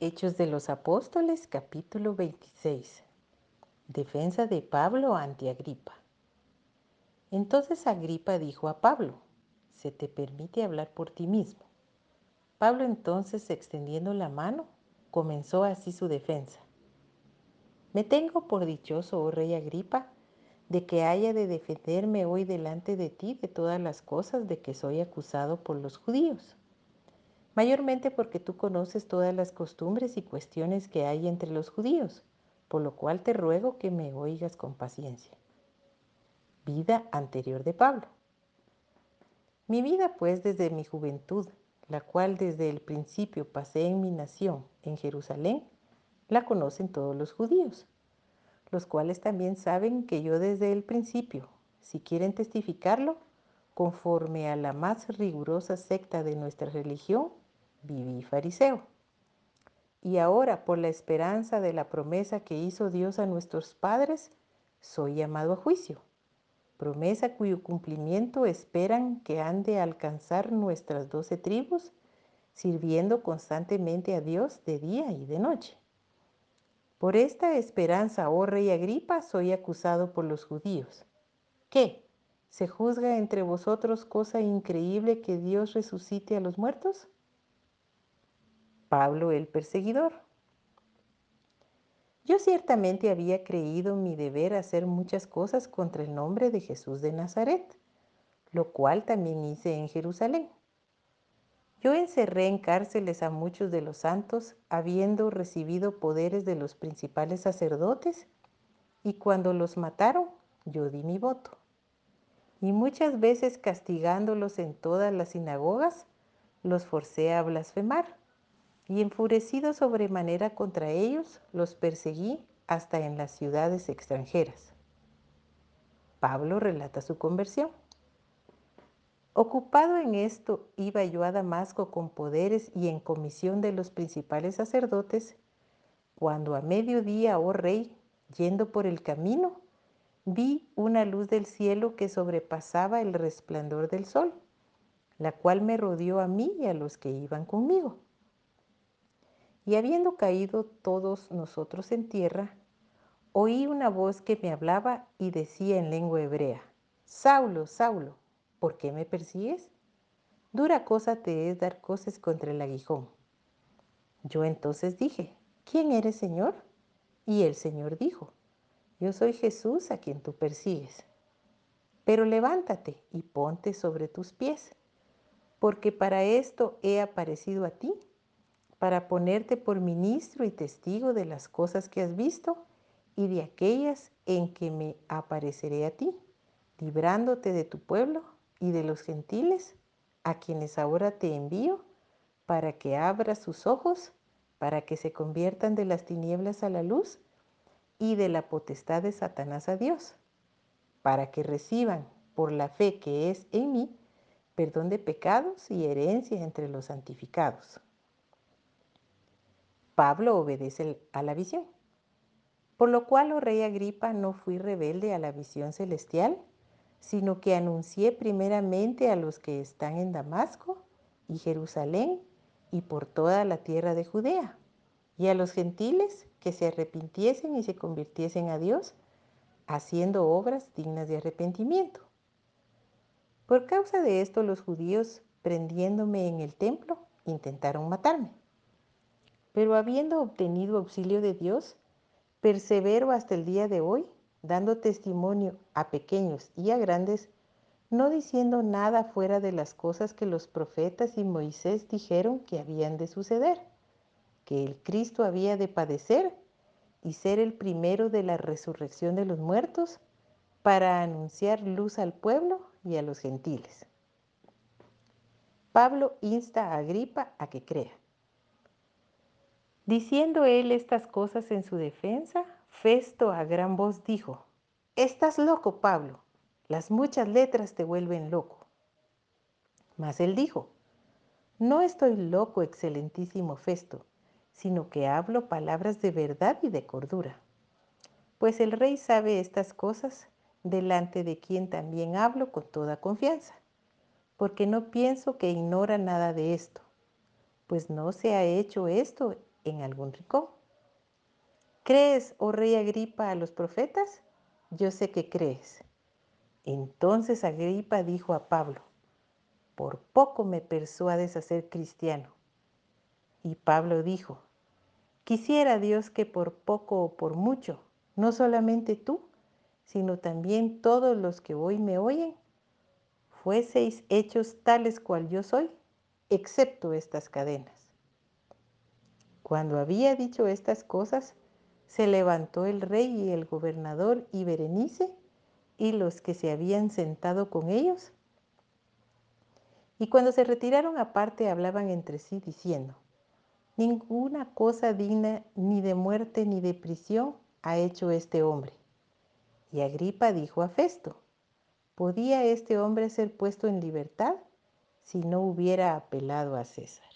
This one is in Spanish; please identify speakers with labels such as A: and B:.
A: Hechos de los Apóstoles, capítulo 26. Defensa de Pablo ante Agripa. Entonces Agripa dijo a Pablo, se te permite hablar por ti mismo. Pablo entonces, extendiendo la mano, comenzó así su defensa. Me tengo por dichoso, oh rey Agripa, de que haya de defenderme hoy delante de ti de todas las cosas de que soy acusado por los judíos mayormente porque tú conoces todas las costumbres y cuestiones que hay entre los judíos, por lo cual te ruego que me oigas con paciencia. Vida anterior de Pablo. Mi vida pues desde mi juventud, la cual desde el principio pasé en mi nación, en Jerusalén, la conocen todos los judíos, los cuales también saben que yo desde el principio, si quieren testificarlo, conforme a la más rigurosa secta de nuestra religión, viví fariseo. Y ahora, por la esperanza de la promesa que hizo Dios a nuestros padres, soy llamado a juicio. Promesa cuyo cumplimiento esperan que han de alcanzar nuestras doce tribus, sirviendo constantemente a Dios de día y de noche. Por esta esperanza, oh rey Agripa, soy acusado por los judíos. ¿Qué? ¿Se juzga entre vosotros cosa increíble que Dios resucite a los muertos? Pablo el perseguidor. Yo ciertamente había creído mi deber hacer muchas cosas contra el nombre de Jesús de Nazaret, lo cual también hice en Jerusalén. Yo encerré en cárceles a muchos de los santos, habiendo recibido poderes de los principales sacerdotes, y cuando los mataron, yo di mi voto. Y muchas veces castigándolos en todas las sinagogas, los forcé a blasfemar y enfurecido sobremanera contra ellos, los perseguí hasta en las ciudades extranjeras. Pablo relata su conversión. Ocupado en esto, iba yo a Damasco con poderes y en comisión de los principales sacerdotes, cuando a mediodía, oh rey, yendo por el camino, vi una luz del cielo que sobrepasaba el resplandor del sol, la cual me rodeó a mí y a los que iban conmigo. Y habiendo caído todos nosotros en tierra, oí una voz que me hablaba y decía en lengua hebrea, Saulo, Saulo, ¿por qué me persigues? Dura cosa te es dar cosas contra el aguijón. Yo entonces dije, ¿quién eres, Señor? Y el Señor dijo, yo soy Jesús a quien tú persigues. Pero levántate y ponte sobre tus pies, porque para esto he aparecido a ti para ponerte por ministro y testigo de las cosas que has visto y de aquellas en que me apareceré a ti, librándote de tu pueblo y de los gentiles, a quienes ahora te envío, para que abras sus ojos, para que se conviertan de las tinieblas a la luz y de la potestad de Satanás a Dios, para que reciban por la fe que es en mí perdón de pecados y herencia entre los santificados. Pablo obedece a la visión. Por lo cual, oh rey Agripa, no fui rebelde a la visión celestial, sino que anuncié primeramente a los que están en Damasco y Jerusalén y por toda la tierra de Judea, y a los gentiles que se arrepintiesen y se convirtiesen a Dios, haciendo obras dignas de arrepentimiento. Por causa de esto los judíos, prendiéndome en el templo, intentaron matarme. Pero habiendo obtenido auxilio de Dios, persevero hasta el día de hoy, dando testimonio a pequeños y a grandes, no diciendo nada fuera de las cosas que los profetas y Moisés dijeron que habían de suceder, que el Cristo había de padecer y ser el primero de la resurrección de los muertos, para anunciar luz al pueblo y a los gentiles. Pablo insta a Agripa a que crea. Diciendo él estas cosas en su defensa, Festo a gran voz dijo, Estás loco, Pablo, las muchas letras te vuelven loco. Mas él dijo, No estoy loco, excelentísimo Festo, sino que hablo palabras de verdad y de cordura. Pues el rey sabe estas cosas, delante de quien también hablo con toda confianza, porque no pienso que ignora nada de esto, pues no se ha hecho esto en algún rincón. ¿Crees, oh rey Agripa, a los profetas? Yo sé que crees. Entonces Agripa dijo a Pablo, por poco me persuades a ser cristiano. Y Pablo dijo, quisiera Dios que por poco o por mucho, no solamente tú, sino también todos los que hoy me oyen, fueseis hechos tales cual yo soy, excepto estas cadenas. Cuando había dicho estas cosas, se levantó el rey y el gobernador y Berenice y los que se habían sentado con ellos. Y cuando se retiraron aparte hablaban entre sí diciendo, ninguna cosa digna ni de muerte ni de prisión ha hecho este hombre. Y Agripa dijo a Festo, ¿podía este hombre ser puesto en libertad si no hubiera apelado a César?